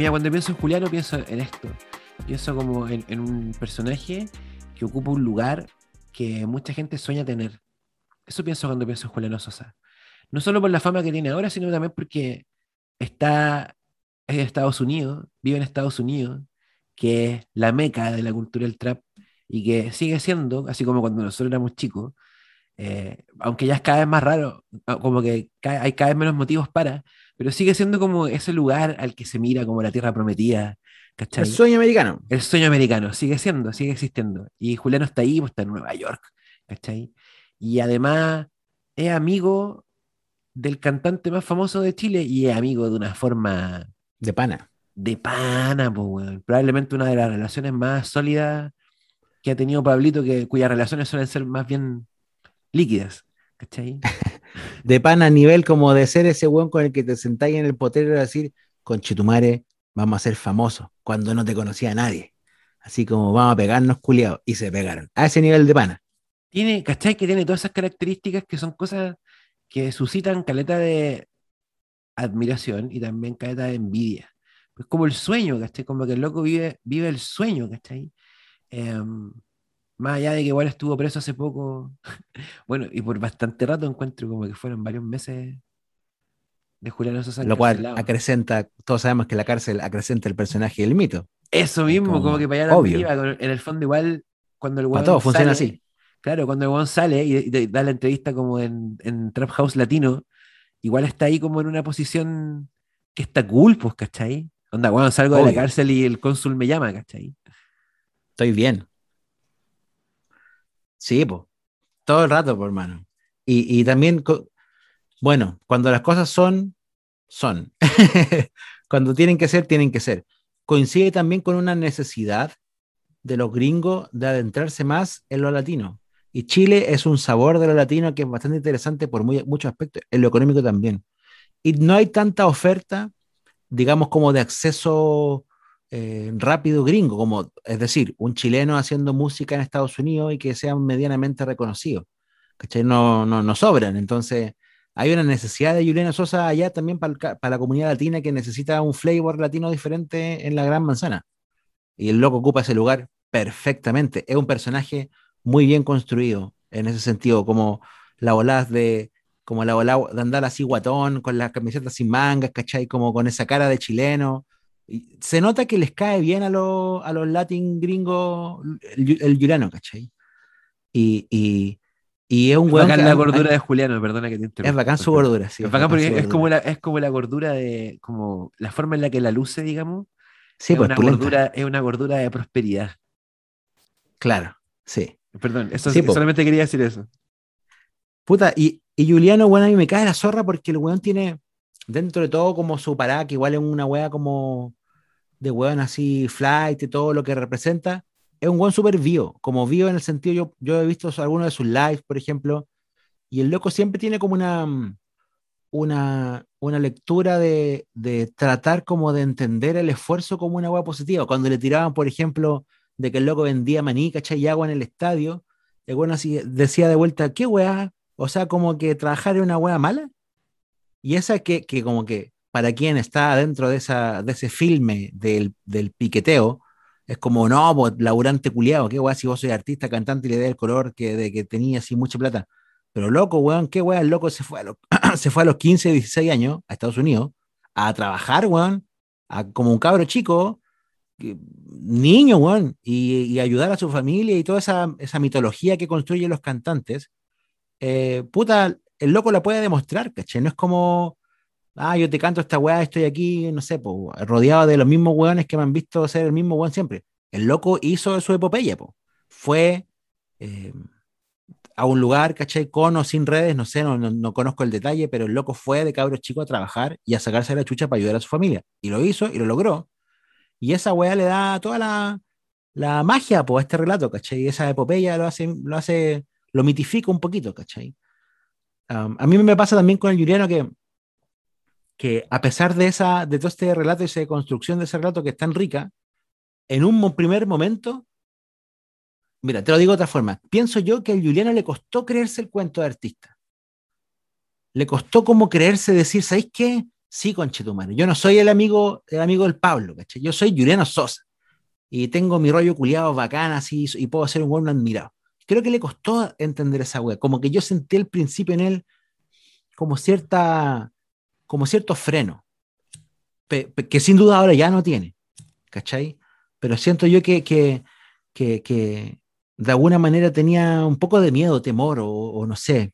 Mira, cuando pienso en Juliano, pienso en esto. Pienso como en, en un personaje que ocupa un lugar que mucha gente sueña tener. Eso pienso cuando pienso en Juliano Sosa. No solo por la fama que tiene ahora, sino también porque está en Estados Unidos, vive en Estados Unidos, que es la meca de la cultura del trap y que sigue siendo, así como cuando nosotros éramos chicos, eh, aunque ya es cada vez más raro, como que hay cada vez menos motivos para, pero sigue siendo como ese lugar al que se mira como la tierra prometida. ¿cachai? El sueño americano. El sueño americano, sigue siendo, sigue existiendo. Y Juliano está ahí, pues está en Nueva York, ¿cachai? Y además es amigo del cantante más famoso de Chile y es amigo de una forma... De pana. De pana, pues, Probablemente una de las relaciones más sólidas que ha tenido Pablito, que, cuyas relaciones suelen ser más bien líquidas. ¿Cachai? de pana a nivel como de ser ese weón con el que te sentáis en el potero y decir, con Chetumare, vamos a ser famosos, cuando no te conocía a nadie. Así como vamos a pegarnos culiados. Y se pegaron. A ese nivel de pana. Tiene, ¿cachai? Que tiene todas esas características que son cosas que suscitan caleta de admiración y también caleta de envidia. Es como el sueño, ¿cachai? Como que el loco vive, vive el sueño, ¿cachai? Em, más allá de que igual estuvo preso hace poco, bueno, y por bastante rato encuentro como que fueron varios meses de Julián Sosa. Lo cual acrecenta, todos sabemos que la cárcel acrecenta el personaje del mito. Eso mismo, como, que para allá obvio. en el fondo igual, cuando el Para todo funciona así. Claro, cuando el sale y, da la entrevista como en, en, Trap House Latino, igual está ahí como en una posición que está cool, pues, ¿cachai? Onda, bueno, salgo de la cárcel y el cónsul me llama, ¿cachai? Estoy bien. Sí, pues. Todo el rato, por hermano. Y, y también, bueno, cuando las cosas son, son. cuando tienen que ser, tienen que ser. Coincide también con una necesidad de los gringos de adentrarse más en lo latino. Y Chile es un sabor de lo latino que es bastante interesante por muchos aspectos, en lo económico también. Y no hay tanta oferta, digamos, como de acceso eh, rápido gringo, como, es decir, un chileno haciendo música en Estados Unidos y que sea medianamente reconocido. ¿Cachai? No, no, no sobran. Entonces, hay una necesidad de Juliana Sosa allá también para, para, la comunidad latina que necesita un flavor latino diferente en la gran manzana. Y el loco ocupa ese lugar perfectamente. Es un personaje muy bien construido en ese sentido, como la volada de como la volada de andar así guatón, con las camisetas sin mangas, ¿cachai? Como con esa cara de chileno. Se nota que les cae bien a, los, a los latin gringos el, el Juliano, ¿cachai? Y, y, y es un buen. Bacán la gordura de Juliano, perdona que te interrumpa. Es bacán su gordura, sí. Es bacán porque es, como la, es como la gordura de. como la forma en la que la luce, digamos. Sí, es pues, una gordura, es una gordura de prosperidad. Claro, sí. Perdón, eso, solamente quería decir eso. Puta, y, y Juliano, bueno, a mí me cae la zorra porque el weón tiene dentro de todo como su parada, que igual es una wea como de weón así, flight y todo lo que representa. Es un weón súper vivo, como vivo en el sentido, yo, yo he visto algunos de sus lives, por ejemplo, y el loco siempre tiene como una, una, una lectura de, de tratar como de entender el esfuerzo como una wea positiva. Cuando le tiraban, por ejemplo, de que el loco vendía maní, ¿cachai? Y agua en el estadio. El bueno así decía de vuelta, ¿qué weá? O sea, como que trabajar en una weá mala. Y esa que, que como que para quien está dentro de, esa, de ese filme del, del piqueteo, es como, no, pues, laburante culiado, qué weá si vos soy artista, cantante y le da el color que, de que tenía así mucha plata. Pero loco, weón, qué weá, el loco se fue, a los, se fue a los 15, 16 años a Estados Unidos a trabajar, weón, a, como un cabro chico, niño, weón, y, ayudar a su familia y toda esa, esa mitología que construyen los cantantes, eh, puta, el loco la puede demostrar, ¿caché? No es como, ah, yo te canto esta weá, estoy aquí, no sé, po, rodeado de los mismos weones que me han visto ser el mismo weón siempre. El loco hizo su epopeya, po. Fue eh, a un lugar, ¿cachai? Con o sin redes, no sé, no, no, conozco el detalle, pero el loco fue de cabros chico a trabajar y a sacarse la chucha para ayudar a su familia. Y lo hizo y lo logró. Y esa weá le da toda la, la magia a este relato, ¿cachai? Y esa epopeya lo hace, lo hace, lo mitifica un poquito, ¿cachai? a mí me pasa también con el Juliano que, que a pesar de, esa, de todo este relato y esa construcción de ese relato que es tan rica, en un primer momento, mira, te lo digo de otra forma, pienso yo que al Juliano le costó creerse el cuento de artista. Le costó como creerse decir, ¿sabéis qué? Sí, conchetumare. Yo no soy el amigo, el amigo del Pablo, ¿cachai? Yo soy Juliano Sosa. Y tengo mi rollo culiado bacán así y puedo ser un buen admirado. Creo que le costó entender esa wea. Como que yo sentí al principio en él como cierta, como cierto freno. que sin duda ahora ya no tiene. ¿Cachai? Pero siento yo que, que, que, de alguna manera tenía un poco de miedo, temor o, no sé.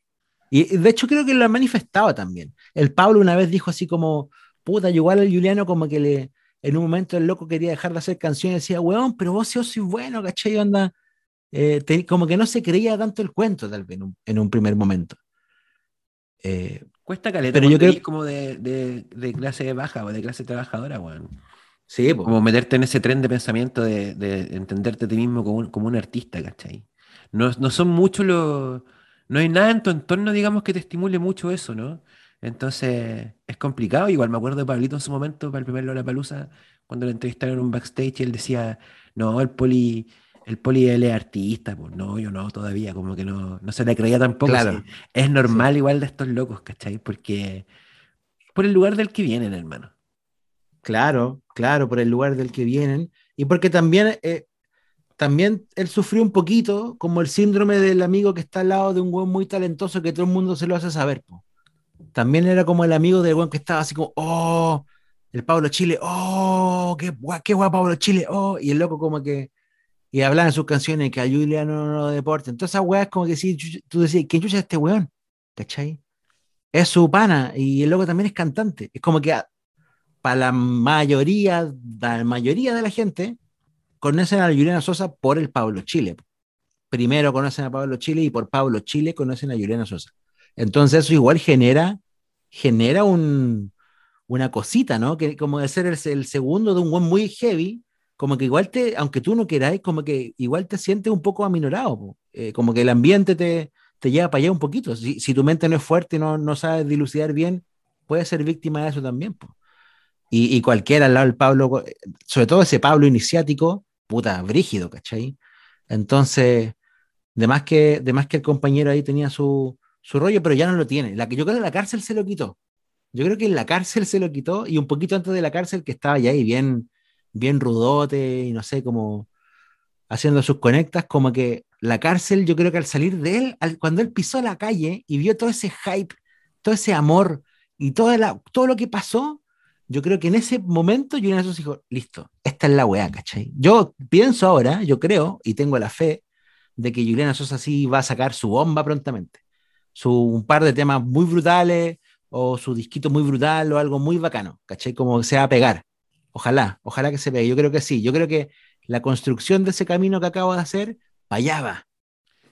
Y de hecho creo que lo manifestaba también. El Pablo una vez dijo así como, puta, igual al Juliano como que le, en un momento el loco quería dejar de hacer canciones y decía, weón, pero vos sos soy bueno, ¿cachai? Onda, eh, como que no se creía tanto el cuento tal vez en un, primer momento. Eh, Cuesta caleta, pero yo creo como de, de, clase baja o de clase trabajadora, weón. Sí, como meterte en ese tren de pensamiento de, entenderte a ti mismo como un, como un artista, ¿cachai? No, no, son muchos los... No hay nada en tu entorno, digamos, que te estimule mucho eso, ¿no? Entonces, es complicado. Igual me acuerdo de Pablito en su momento, para el primer Lola Palusa, cuando le entrevistaron en un backstage y él decía, no, el poli, el poli él es artista, pues no, yo no, todavía, como que no, no se le creía tampoco. Claro. es normal igual de estos locos, ¿cachai? Porque por el lugar del que vienen, hermano. Claro, claro, por el lugar del que vienen. Y porque también, eh, también él sufrió un poquito como el síndrome del amigo que está al lado de un güey muy talentoso que todo el mundo se lo hace saber. También era como el amigo del güey que estaba así como, oh, el Pablo Chile, oh, qué guay, qué guay Pablo Chile, oh, y el loco como que, y hablaba en sus canciones que a Juliano no, no deporte. Entonces, esa weá es como que si tú decías, ¿quién chucha es este weón? ¿Cachai? Es su pana, y el loco también es cantante. Es como que para la mayoría, la mayoría de la gente, conocen a Juliana Sosa por el Pablo Chile. Primero conocen a Pablo Chile y por Pablo Chile conocen a Juliana Sosa. Entonces eso igual genera, genera un, una cosita, ¿no? Que como de ser el, segundo de un buen muy heavy, como que igual te, aunque tú no queráis, como que igual te sientes un poco aminorado, eh, como que el ambiente te, te lleva para allá un poquito. Si, si tu mente no es fuerte y no, no sabes dilucidar bien, puedes ser víctima de eso también. pues y, cualquiera al lado del Pablo, sobre todo ese Pablo iniciático, puta, brígido, ¿cachai? Entonces, de más que, de más que el compañero ahí tenía su, su rollo, pero ya no lo tiene. La, yo creo que la cárcel se lo quitó. Yo creo que en la cárcel se lo quitó y un poquito antes de la cárcel que estaba ya ahí bien, bien rudote y no sé, como haciendo sus conectas, como que la cárcel, yo creo que al salir de él, cuando él pisó la calle y vio todo ese hype, todo ese amor y toda la, todo lo que pasó, yo creo que en ese momento Julián Sosa dijo, listo, esta es la weá, ¿cachai? Yo pienso ahora, yo creo y tengo la fe de que Juliana Sosa sí va a sacar su bomba prontamente. Su, un par de temas muy brutales o su disquito muy brutal o algo muy bacano, ¿cachai? Como se va a pegar. Ojalá, ojalá que se pegue. Yo creo que sí. Yo creo que la construcción de ese camino que acabo de hacer, allá va.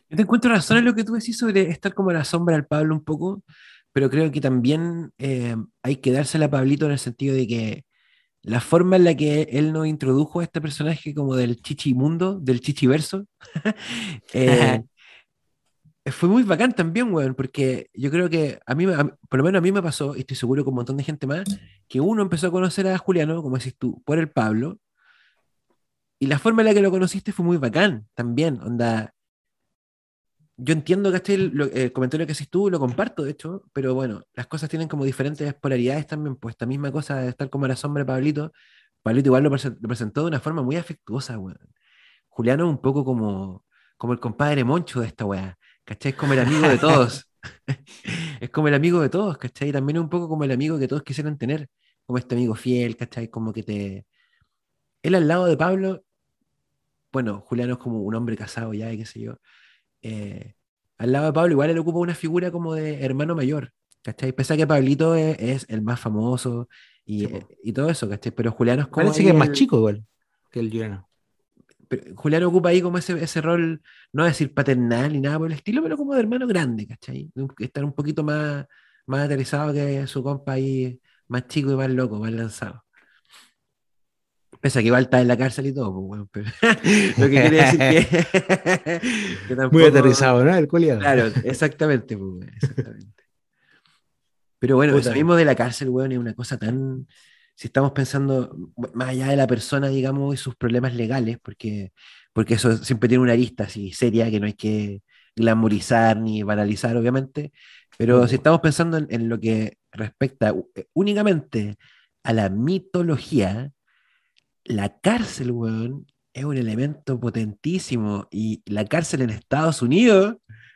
Yo te encuentro razón en lo que tú decís sobre estar como la sombra al Pablo un poco, pero creo que también eh, hay que dársela a Pablito en el sentido de que la forma en la que él nos introdujo a este personaje como del chichimundo, del chichiverso, eh, fue muy bacán también, weón, porque yo creo que a mí, por lo menos a mí me pasó, y estoy seguro con un montón de gente más, que uno empezó a conocer a Juliano, como decís tú, por el Pablo, y la forma en la que lo conociste fue muy bacán también, onda, yo entiendo que el, el, comentario que haces tú, lo comparto, de hecho, pero bueno, las cosas tienen como diferentes polaridades también, pues esta misma cosa de estar como la sombra de Pablito, Pablito igual lo, presentó de una forma muy afectuosa, weón. Juliano un poco como, como el compadre Moncho de esta weá, ¿cachai? Es como el amigo de todos. es como el amigo de todos, ¿cachai? También es un poco como el amigo que todos quisieran tener, como este amigo fiel, ¿cachai? Como que te... Él al lado de Pablo, bueno, Juliano es como un hombre casado ya, qué sé yo, eh, al lado de Pablo igual él ocupa una figura como de hermano mayor, ¿cachai? Pese a que Pablito es, el más famoso y, y, todo eso, ¿cachai? Pero Juliano es como... Parece que es más chico igual que el Juliano. Juliano ocupa ahí como ese, ese rol, no decir paternal ni nada por el estilo, pero como de hermano grande, ¿cachai? Estar un poquito más, más aterrizado que su compa ahí, más chico y más loco, más lanzado. Pese a que igual está en la cárcel y todo, pues, bueno, pero lo que quería decir que, que tampoco, Muy aterrizado, ¿no? El culiado. Claro, exactamente, pues, exactamente. Pero bueno, eso mismo de la cárcel, weón, es una cosa tan. Si estamos pensando más allá de la persona, digamos, y sus problemas legales, porque, porque eso siempre tiene una arista así seria que no hay que glamorizar ni banalizar, obviamente. Pero si estamos pensando en, en, lo que respecta eh, únicamente a la mitología, la cárcel, weón, es un elemento potentísimo. Y la cárcel en Estados Unidos,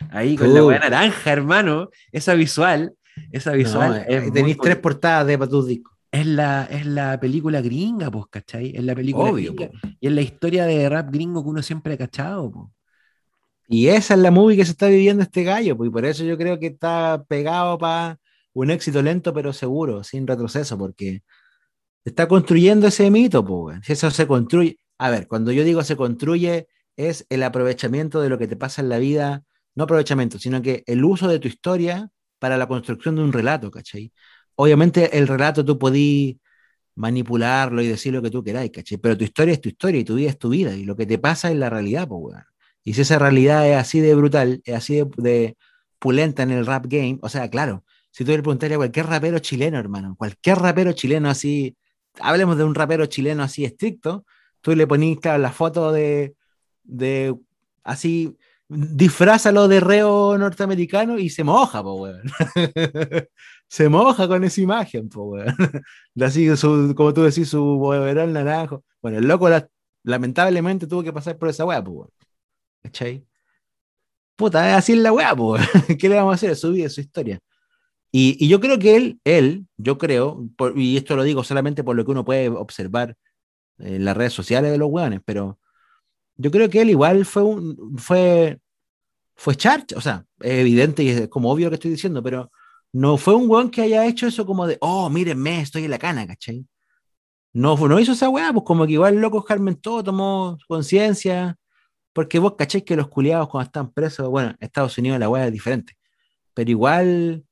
ahí con la weá naranja, hermano, esa visual, esa visual. No, es eh, tenéis tres portadas de para tus discos. Es la, es la película gringa, pues, ¿cachai? Es la película Obvio, gringa. po. Y es la historia de rap gringo que uno siempre ha cachado, pues. Y esa es la movie que se está viviendo este gallo, pues, y por eso yo creo que está pegado para un éxito lento pero seguro, sin retroceso, porque está construyendo ese mito, pues. Si eso se construye, a ver, cuando yo digo se construye, es el aprovechamiento de lo que te pasa en la vida, no aprovechamiento, sino que el uso de tu historia para la construcción de un relato, ¿cachai? Obviamente el relato tú podís manipularlo y decir lo que tú queráis, ¿cachai? Pero tu historia es tu historia y tu vida es tu vida y lo que te pasa es la realidad, pues, weón. Y si esa realidad es así de brutal, es así de, de pulenta en el rap game, o sea, claro, si tú le preguntarías a cualquier rapero chileno, hermano, cualquier rapero chileno así, hablemos de un rapero chileno así estricto, tú le ponís claro, la foto de, de así, disfrázalo de reo norteamericano y se moja, po, weón. se moja con esa imagen, po, weón. Así, su, como tú decís, su boberón naranjo. Bueno, el loco la- lamentablemente tuvo que pasar por esa weá, po, weón. ¿Cachai? Puta, así es la weá, po, weón. ¿Qué le vamos a hacer? Su vida, su historia. Y, y yo creo que él, él, yo creo, por- y esto lo digo solamente por lo que uno puede observar en las redes sociales de los weones, pero yo creo que él igual fue un, fue, fue charcha, o sea, es evidente y es como obvio lo que estoy diciendo, pero no fue un weón que haya hecho eso como de, oh, mírenme, estoy en la cana, ¿cachai? No, no hizo esa weá, pues como que igual loco todo tomó conciencia, porque vos cacháis que los culiados cuando están presos, bueno, en Estados Unidos la weá es diferente, pero igual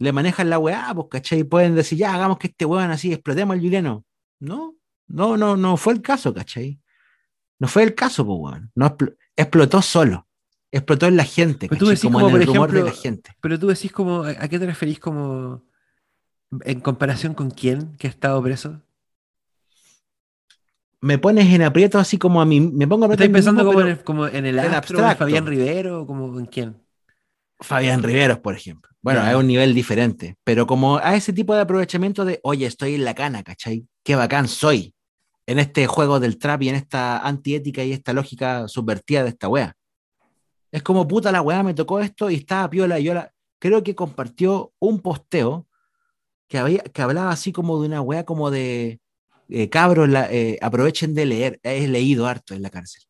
le manejan la weá, pues cachai, pueden decir, ya, hagamos que este weón así, explotemos al Juliano. No, no, no, no fue el caso, cachai. No fue el caso, pues weón. No expl- explotó solo. Explotó en la gente, Pero tú decís como, como, en por el rumor de la gente. Pero tú decís como, ¿a qué te referís como en comparación con quién que ha estado preso? Me pones en aprieto así como a mí, me pongo a aprieto ¿Estás pensando mismo, como, en el, como en el en astro, abstracto. Fabián Rivero, como en quién? Fabián Riveros, por ejemplo. Bueno, es un nivel diferente, pero como a ese tipo de aprovechamiento de, oye, estoy en la cana, ¿cachai? Qué bacán soy en este juego del trap y en esta antiética y esta lógica subvertida de esta wea. Es como, puta la wea, me tocó esto y estaba piola y yo la... Creo que compartió un posteo que, había, que hablaba así como de una wea como de, eh, cabros, eh, aprovechen de leer. He leído harto en la cárcel.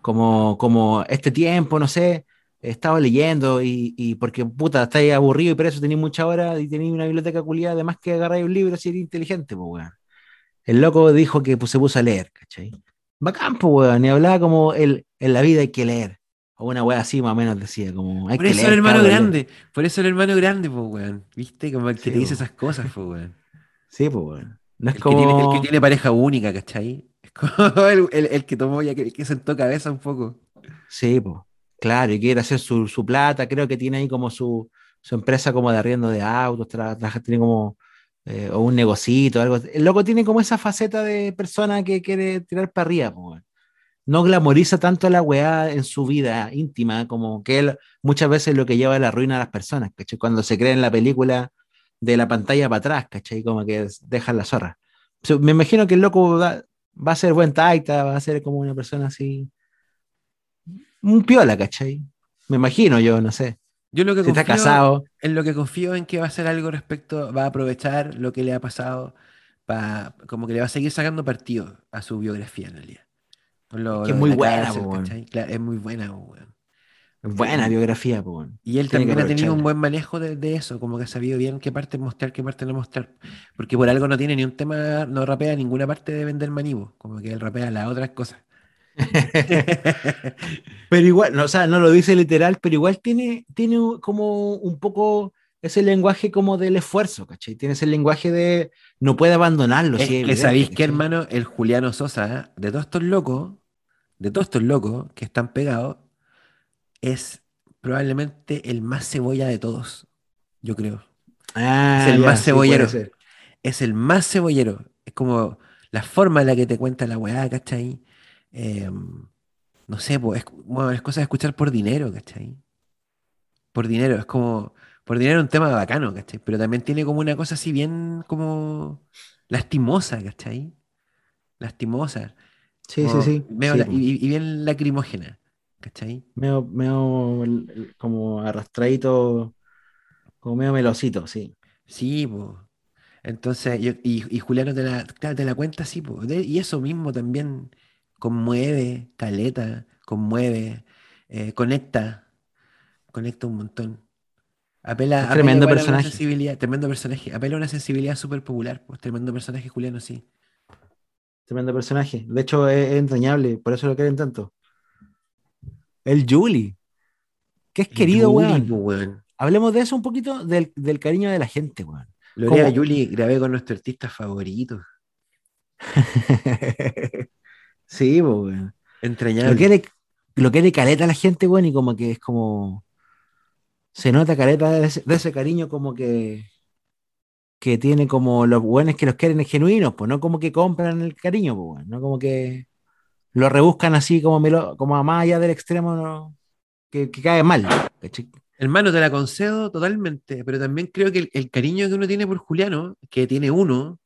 Como, como este tiempo, no sé, he estado leyendo y, y porque puta, estáis aburrido y preso, tenéis mucha hora y tenéis una biblioteca culiada, además que agarráis un libro si eres inteligente, pues weón. El loco dijo que pues, se puso a leer, ¿cachai? Bacán, pues weón, y hablaba como el, en la vida hay que leer. O una wea así más o menos decía, como hay Por que eso leer. el hermano leer. grande, por eso el hermano grande, pues, weón. ¿Viste? Como el que Sí, te dice po. esas cosas, pues, weón. Sí, pues weón. No es El, que tiene, el como... que tiene pareja única, ¿cachai? Es como el, el- el que tomó ya, que, que sentó cabeza un poco. Sí, pues. Claro, y quiere hacer su, su plata, creo que tiene ahí como su, su empresa como de arriendo de autos, tra- trabaja- tiene como eh, o un negocito, algo. El loco tiene como esa faceta de persona que quiere tirar para arriba. No glamoriza tanto la weá en su vida íntima, como que él muchas veces es lo que lleva a la ruina a las personas, ¿cachai? Cuando se cree en la película de la pantalla para atrás, ¿cachai? Como que dejan la zorra. Me imagino que el loco va, va a ser buen taita, va a ser como una persona así un piola, ¿cachai? Me imagino yo, no sé. Yo lo que Si está confío, casado, en lo que confío en que va a hacer algo respecto, va a aprovechar lo que le ha pasado, pa- como que le va a seguir sacando partido a su biografía en realidad. Lo- Es que lo es muy buena. Claro, es muy buena, weón. buena biografía, po, weón. Y él Tiene también ha tenido un buen manejo de, de eso, como que ha sabido bien qué parte mostrar, qué parte no mostrar. Porque por algo no tiene ni un tema, no rapea ninguna parte de vender manivo, como que él rapea las otras cosas. Pero igual, no, o sea, no lo dice literal, pero igual tiene, tiene como un poco ese lenguaje como del esfuerzo, ¿cachai? Tiene ese lenguaje de no puede abandonarlo. Es sí, que sabéis que, hermano, el Juliano Sosa, de todos estos locos, de todos estos locos que están pegados, es probablemente el más cebolla de todos, yo creo. Ah, es el ya, más cebollero. Es el más cebollero. Es como la forma en la que te cuenta la weá, ¿cachai? Eh, no sé, pues, es, bueno, es cosa de escuchar por dinero, ¿cachai? Por dinero. Es como Por dinero es un tema bacano, ¿cachai? Pero también tiene como una cosa así bien como lastimosa, ¿cachai? Lastimosa. Sí, como sí, sí. medio sí, la- po. y, y bien lacrimógena, ¿cachai? Medio, medio como arrastradito, como medio melosito, sí. Sí, pues. Entonces, yo- y, y Juliano te la, te la cuenta así, po. De- y eso mismo también conmueve, caleta, conmueve, eh, conecta, conecta un montón. Apela, tremendo una personaje. sensibilidad, tremendo personaje, apela a una sensibilidad súper popular, pues tremendo personaje Juliano, sí. Tremendo personaje. De hecho, es, es entrañable, por eso lo quieren tanto. El Julie. Que es El querido, Yuli, weón. Hablemos de eso un poquito, del, del cariño de la gente, weón. Lorea Yuli grabé con nuestro artista favorito, sí, po, weón. Lo entrañable. quiere, lo quiere caleta a la gente, weón, y como que es como. Se nota caleta de ese, de ese cariño, como que. Que tiene como los buenos que los quieren genuinos, pues no como que compran el cariño, pues, weón, no como que lo rebuscan así como, melo- como a más allá del extremo no, que, que cae mal. ¿cachai? Hermano, te la concedo totalmente, pero también creo que el, el cariño que uno tiene por Juliano, que tiene uno,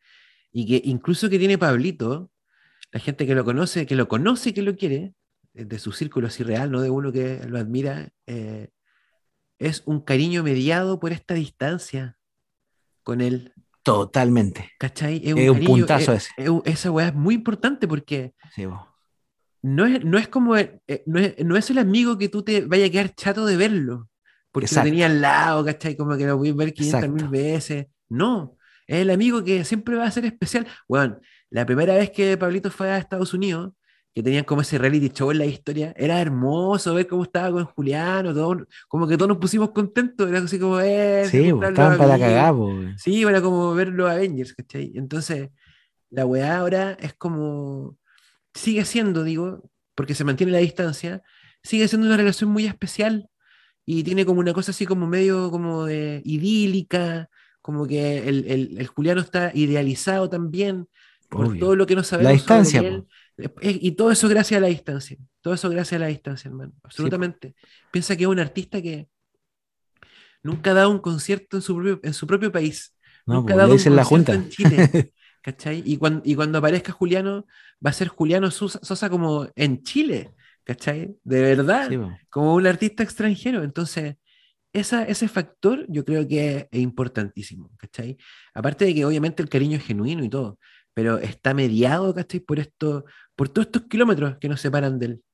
y que incluso que tiene Pablito, la gente que lo conoce, que lo conoce y que lo quiere, eh, de su círculo así real, no de uno que lo admira, eh, es un cariño mediado por esta distancia con él. Totalmente. ¿Cachai? Es un cariño- puntazo es- ese. es un- esa weá es muy importante porque Sí, no es, no es como, eh, no, es, no es el amigo que tú te vaya a quedar chato de verlo, porque Exacto. lo tenía al lado, ¿cachai? Como que lo voy a ver 500 mil veces. No, es el amigo que siempre va a ser especial. Bueno, la primera vez que Pablito fue a Estados Unidos, que tenían como ese reality show en la historia, era hermoso ver cómo estaba con Juliano, todo, como que todos nos pusimos contentos, era así como, eh, Sí, juntaron estaban para po, weón. Sí, era como ver los Avengers, ¿cachai? Entonces, la weá ahora es como. Sigue siendo, digo, porque se mantiene la distancia, sigue siendo una relación muy especial y tiene como una cosa así como medio como de idílica, como que el, el- el Juliano está idealizado también por Obvio. todo lo que no sabemos. distancia, sobre él. Eh, Y todo eso gracias a la distancia. Todo eso gracias a la distancia, hermano. Absolutamente. Piensa que es un artista que nunca ha dado un concierto en su propio, en su propio país. No, Nunca ha dado un dicen la concierto junta. en Chile. ¿Cachai? Y cuando, y cuando aparezca Juliano, va a ser Juliano Sosa, Sosa como en Chile. ¿Cachai? De verdad. Sí. Como un artista extranjero. Entonces, esa, ese factor yo creo que es importantísimo. ¿Cachai? Aparte de que obviamente el cariño es genuino y todo. Pero está mediado, ¿cachai? Por esto, por todos estos kilómetros que nos separan de él.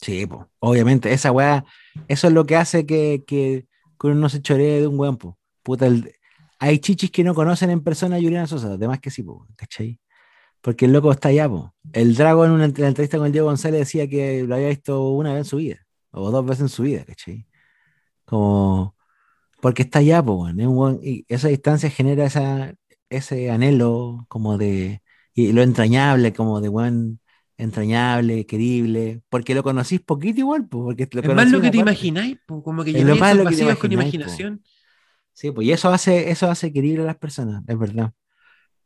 Sí, po. obviamente, esa weá, eso es lo que hace que, que, uno no se choree de un weón, po. Puta, el- hay chichis que no conocen en persona a Juliana Sosa, además que sí, po, ¿cachai? Porque el loco está allá, po. El Drago en una entrevista con el Diego González decía que lo había visto una vez en su vida, o dos veces en su vida, ¿cachai? Como, porque está allá, po, y esa distancia genera esa, ese anhelo como de, y lo entrañable, como de weón entrañable, querible, porque lo conocís poquito igual, po, porque lo Es más lo que te imagináis, po, como que llenáis lo más esos lo que te vacíos con imagináis, po. imaginación. Sí, pues y eso hace, eso hace querible a las personas, es verdad.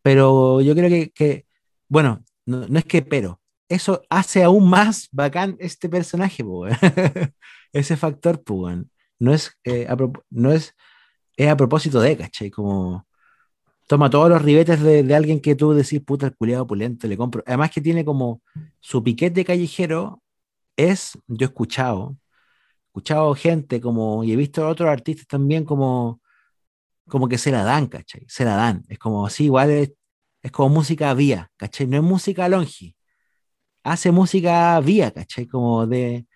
Pero yo creo que, que bueno, no, no es que pero, eso hace aún más bacán este personaje. Ese factor. No es, eh, a no es, es a propósito de, ¿cachai? Como toma todos los ribetes de, de alguien que tú decís, puta, el culiado opulento, le compro. Además que tiene como su piquete callejero, es, yo he escuchado, escuchado gente como, y he visto a otros artistas también como, como que se la dan, ¿cachai? Se la dan. Es como así, igual es, es como música vía, ¿cachai? No es música longi. Hace música vía, ¿cachai? Como de...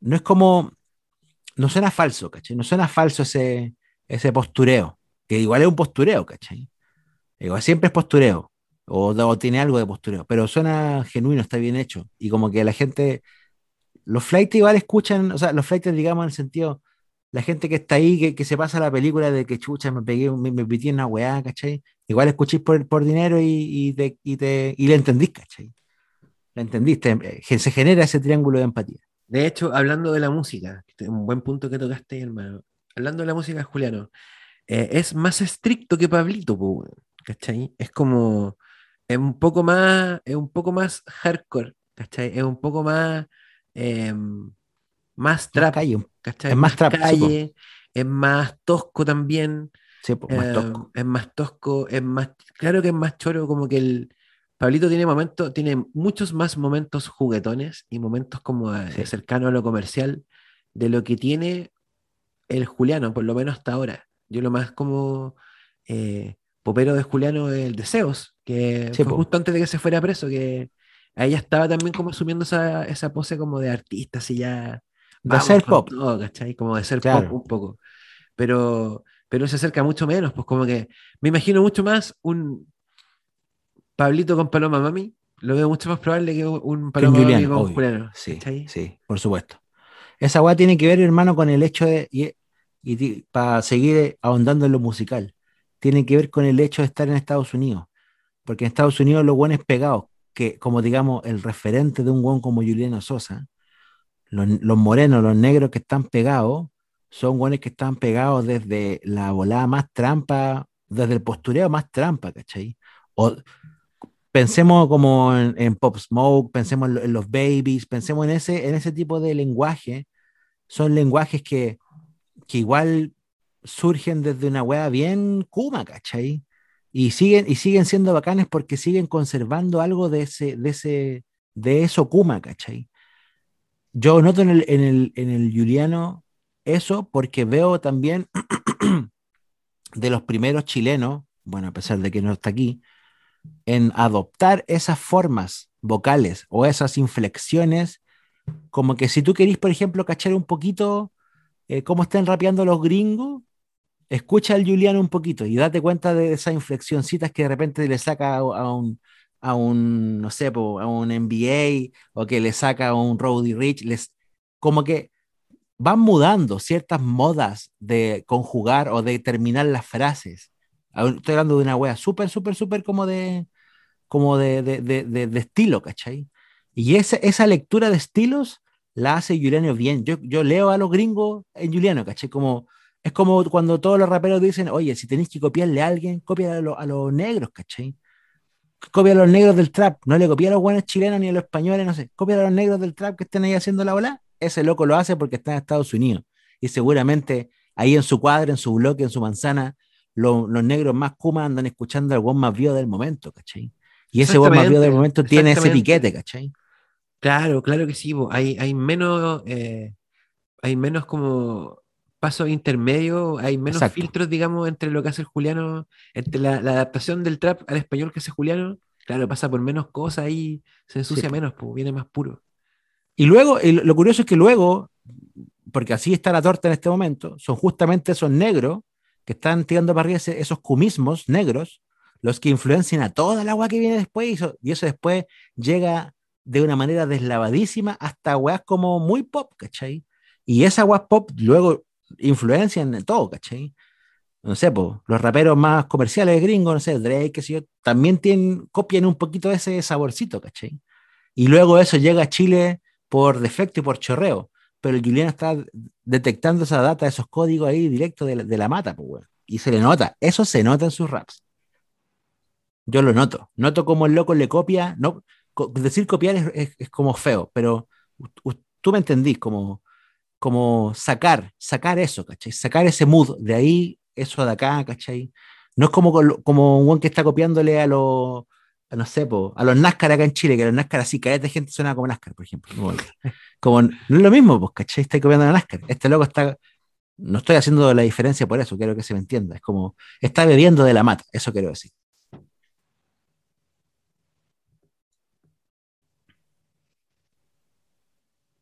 No es como... No suena falso, ¿cachai? No suena falso ese, ese postureo, que igual es un postureo, ¿cachai? Igual siempre es postureo, o, o tiene algo de postureo, pero suena genuino, está bien hecho. Y como que la gente... Los flights igual escuchan, o sea, los flights, digamos, en el sentido la gente que está ahí, que, que se pasa la película de que chucha, me pegué, me, me en una weá, ¿cachai? Igual escuchéis por, por dinero y, y, te, y, te, y le entendís, ¿cachai? La entendiste, eh, se genera ese triángulo de empatía. De hecho, hablando de la música, un buen punto que tocaste, hermano. Hablando de la música, Juliano, eh, es más estricto que Pablito, ¿cachai? Es como, es un poco más, es un poco más hardcore, ¿cachai? Es un poco más, em, más trap, calle, ¿cachai? es más trap, sí, calle, es más tosco también. Sí, pues, más eh, tosco. es más tosco, es más, claro que es más choro, como que el Pablito tiene momentos, tiene muchos más momentos juguetones y momentos como eh, Sí. cercanos a lo comercial de lo que tiene el Juliano, por lo menos hasta ahora. Yo lo más como eh, popero de Juliano es el Deseos, que Sí, fue po. justo antes de que se fuera preso, que ahí ya estaba también como asumiendo esa, esa pose como de artista, así ya... De hacer pop. todo, ¿cachai? Como de ser Claro. pop un poco. Pero, pero se acerca mucho menos, pues como que me imagino mucho más un Pablito con Paloma Mami, lo veo mucho más probable que un Paloma Mami con obvio. Juliano. Sí, ¿cachai? sí, por supuesto. Esa weá tiene que ver, hermano, con el hecho de, y, para seguir ahondando en lo musical, tiene que ver con el hecho de estar en Estados Unidos. Porque en Estados Unidos los buenos pegados, que como digamos el referente de un buen como Juliano Sosa, los, los morenos, los negros que están pegados, son buenos que están pegados desde la volada más trampa, desde el postureo más trampa, ¿cachai? O, pensemos como en, Pop Smoke, pensemos en, en los babies, pensemos en ese, en ese tipo de lenguaje. Son lenguajes que, que igual surgen desde una wea bien kuma, ¿cachai? Y siguen, y siguen siendo bacanes porque siguen conservando algo de ese, de ese, de eso kuma, ¿cachai? Yo noto en el, en el, en el Juliano eso porque veo también de los primeros chilenos, bueno, a pesar de que no está aquí, en adoptar esas formas vocales o esas inflexiones, como que si tú querís, por ejemplo, cachar un poquito eh, cómo están rapeando los gringos, escucha al Juliano un poquito y date cuenta de esas inflexioncitas que de repente le saca a, a un, a un, no sé, a un NBA o que le saca a un Roddy Rich, les, como que van mudando ciertas modas de conjugar o de terminar las frases. Estoy hablando de una wea súper, súper, súper como de, como de, de, de- de estilo, ¿cachai? Y esa, esa lectura de estilos la hace Juliano bien. Yo, yo leo a los gringos en Juliano, ¿cachai? Como, es como cuando todos los raperos dicen, oye, si tenéis que copiarle a alguien, copia a, lo- a los negros, ¿cachai? Copia a los negros del trap, no le copia a los buenos chilenos ni a los españoles, no sé, copia a los negros del trap que estén ahí haciendo la ola. Ese loco lo hace porque está en Estados Unidos. Y seguramente ahí en su cuadra, en su bloque, en su manzana, lo- los negros más kuma andan escuchando al buen más vivo del momento, ¿cachai? Y ese buen más vivo del momento tiene ese etiquete, ¿cachai? Claro, claro que sí. bo. Hay, hay menos, eh, hay menos como pasos intermedios, hay menos Exacto. filtros, digamos, entre lo que hace el Juliano, entre la, la adaptación del trap al español que hace Juliano. Claro, pasa por menos cosas ahí, se ensucia menos, pues viene más puro. Y luego, y lo curioso es que luego, porque así está la torta en este momento, son justamente esos negros que están tirando para arriba ese- esos cumismos negros, los que influencian a toda la agua que viene después, y eso, y eso después llega de una manera deslavadísima hasta weas como muy pop, ¿cachai? Y esa weas pop luego influencian en todo, ¿cachai? No sé, po, los raperos más comerciales gringos, no sé, Drake, qué sé yo, también tienen, copian un poquito ese saborcito, ¿cachai? Y luego eso llega a Chile por defecto y por chorreo. Pero el está detectando esa data, esos códigos ahí directo de la, de la mata, pues, weón. Y se le nota, eso se nota en sus raps. Yo lo noto. Noto como el loco le copia. No, co- decir copiar es, es- es como feo, pero tú me entendís, como, como sacar, sacar eso, ¿cachai? Sacar ese mood de ahí, eso de acá, ¿cachai? No es como, como un buen que está copiándole a los, no sé, po, a los NASCAR acá en Chile, que los NASCAR así, cada de gente suena como NASCAR, por ejemplo. Como, como- no es lo mismo, pues, ¿cachai? Está copiando a NASCAR. Este loco está, no estoy haciendo la diferencia por eso, quiero que se me entienda. Es como, está bebiendo de la mata, eso quiero decir.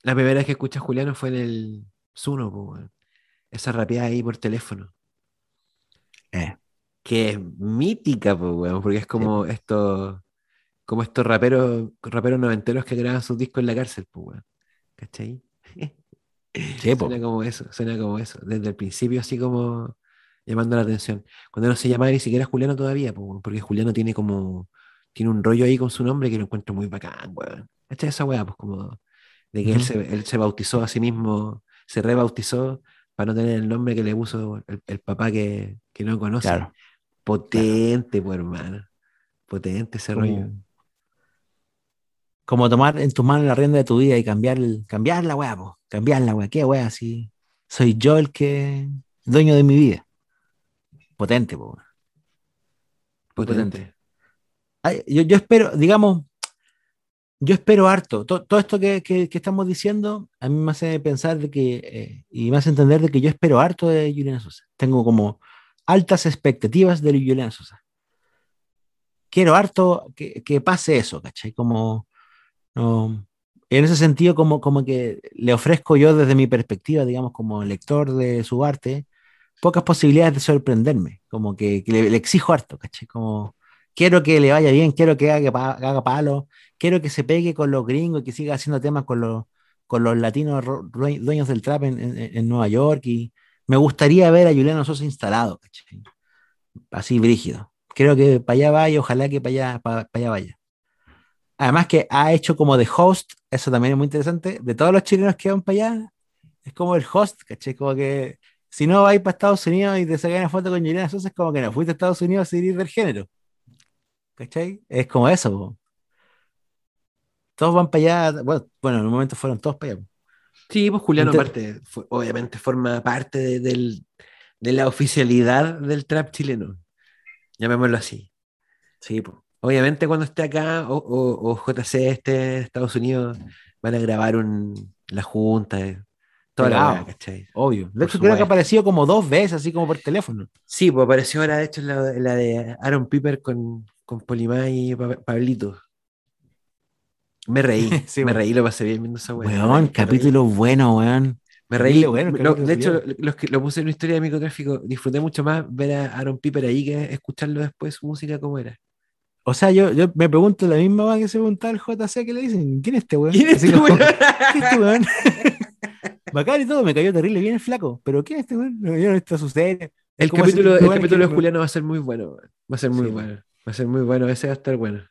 La primera vez que escuché a Juliano fue en el Zuno, pues. Esa rapeada ahí por teléfono. Eh, Que es mítica, pues, weón, porque es como estos, como estos raperos, raperos noventeros que graban sus discos en la cárcel, pues, weón. ¿Cachai? sí. Suena como eso, suena como eso. Desde el principio, así como llamando la atención. Cuando no se llamaba ni siquiera Juliano todavía, po, porque Juliano tiene como, tiene un rollo ahí con su nombre que lo encuentro muy bacán, weón. Esa weá, pues como de que él, se, él se bautizó a sí mismo, se rebautizó para no tener el nombre que le puso el, el papá que, que no conoce. Claro. Potente, pues hermano. Potente ese rollo. Como, como tomar en tus manos la rienda de tu vida y cambiar, cambiar la weá, po. cambiar la weá, qué weá, así. Soy yo el que, dueño de mi vida. Potente, po. weón. Potente. Ay, yo, yo espero, digamos, yo espero harto. To- todo esto que, que- que estamos diciendo a mí me hace pensar de que, eh, y me hace entender de que yo espero harto de Juliana Sosa. Tengo como altas expectativas de Juliana Sosa. Quiero harto que, que pase eso, ¿cachai? Como, no, en ese sentido, como, como que le ofrezco yo desde mi perspectiva, digamos, como lector de su arte, pocas posibilidades de sorprenderme. Como que le, le exijo harto, ¿cachai? Como quiero que le vaya bien, quiero que haga, haga palo, quiero que se pegue con los gringos y que siga haciendo temas con los, con los latinos dueños del trap en, en- en Nueva York. Y me gustaría ver a Juliano Sosa instalado. Así brígido. Creo que para allá vaya, ojalá que para allá, para, para allá vaya. Además que ha hecho como de host, eso también es muy interesante, de todos los chilenos que van para allá, es como el host, ¿cachai? Como que si no vais para Estados Unidos y te sacan una foto con Juliana Sosa, es como que no fuiste a Estados Unidos a seguir del género. ¿Cachai? Es como eso. po. Todos van para allá, bueno, bueno, en un momento fueron todos para allá. Sí, pues Juliano, fue- obviamente forma parte de, del- de la oficialidad del trap chileno. Llamémoslo así. Sí, pues. Obviamente cuando esté acá o, o- o JC esté en Estados Unidos, van a grabar un, la junta, eh, toda la weá, ¿cachai? Obvio. De hecho, creo que aparecido como dos veces, así como por teléfono. Sí, pues apareció ahora, de hecho, la, la de Aaron Piper con, con Polimá y Pa- Pablito. Me reí, Sí, me bueno. reí, lo pasé bien viendo esa weá. Weón, reí. capítulo bueno, weón. Me reí. Bueno, lo- de hecho, los que lo puse en una historia de microtráfico, disfruté mucho más ver a Aaron Piper ahí que escucharlo después su música como era. O sea, yo, yo me pregunto la misma weá que se preguntaba el JC que le dicen, ¿quién es este weón? ¿Quién es este weón? ¿Quién es este weón? Bacán y todo, me cayó terrible bien el flaco. ¿Pero qué es este weón? No, Yo no visto su serie. El capítulo, el capítulo de Juliano va a ser muy bueno. weón. Va a ser muy Sí, bueno. Va a ser muy bueno. Ese va a estar bueno.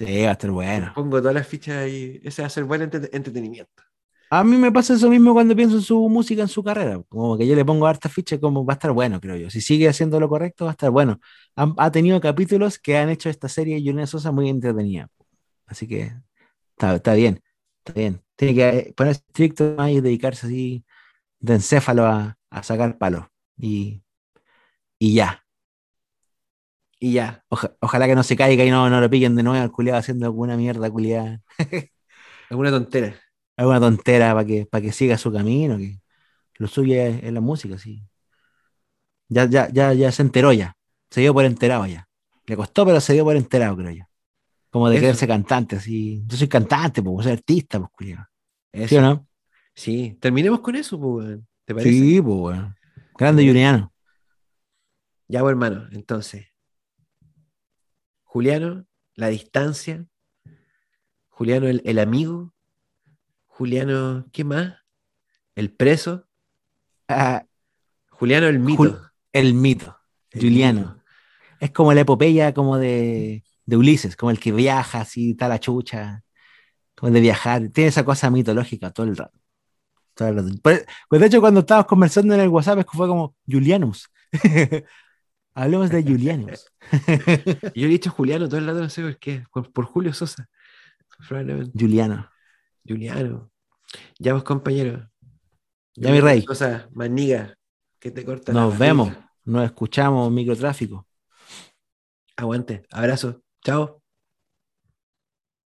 Sí, va a estar bueno. Pongo todas las fichas ahí. Ese va a ser buen entre- entretenimiento. A mí me pasa eso mismo cuando pienso en su música, en su carrera. Como que yo le pongo harta ficha, como va a estar bueno, creo yo. Si sigue haciendo lo correcto, va a estar bueno. Ha, ha tenido capítulos que han hecho esta serie Juliana Sosa muy entretenida. Así que está, está bien, está bien. Tiene que eh, ponerse estricto y dedicarse así de encéfalo a, a sacar palos. Y, y ya. Y ya. Oja- ojalá que no se caiga y no, no lo pillen de nuevo al culiado haciendo alguna mierda culiada. Alguna tontera. alguna tontera para que, para que siga su camino, que lo suyo es, la música, sí. Ya, ya, ya, ya se enteró ya. Se dio por enterado ya. Le costó, pero se dio por enterado, creo yo. Como de Eso. quererse cantante, así. Yo soy cantante, pues, soy artista, pues, culiao. ¿Sí o no? Sí. Terminemos con eso, pues. ¿Te parece? Sí, pues, bueno. Grande. Juliano. Ya, pues, hermano. Entonces. Juliano, la distancia. Juliano, el, el amigo. Juliano, ¿qué más? El preso. Ah, Juliano, el mito. Jul- el mito. El Juliano. mito. Es como la epopeya como de, de Ulises, como el que viaja así, está la chucha, como de viajar. Tiene esa cosa mitológica todo el rato. Todo el rato. Por- pues de hecho, cuando estábamos conversando en el WhatsApp, es que fue como Julianus. Hablemos de Julianus. Y Yo le he dicho Juliano todo el rato, no sé por qué. Por, por Julio Sosa. Probablemente. Juliano. Juliano. Ya vos, compañero. Ya, mi rey. Sosa, maniga, que te corta. Nos vemos. Nos escuchamos, microtráfico. Aguante. Abrazo. Chao.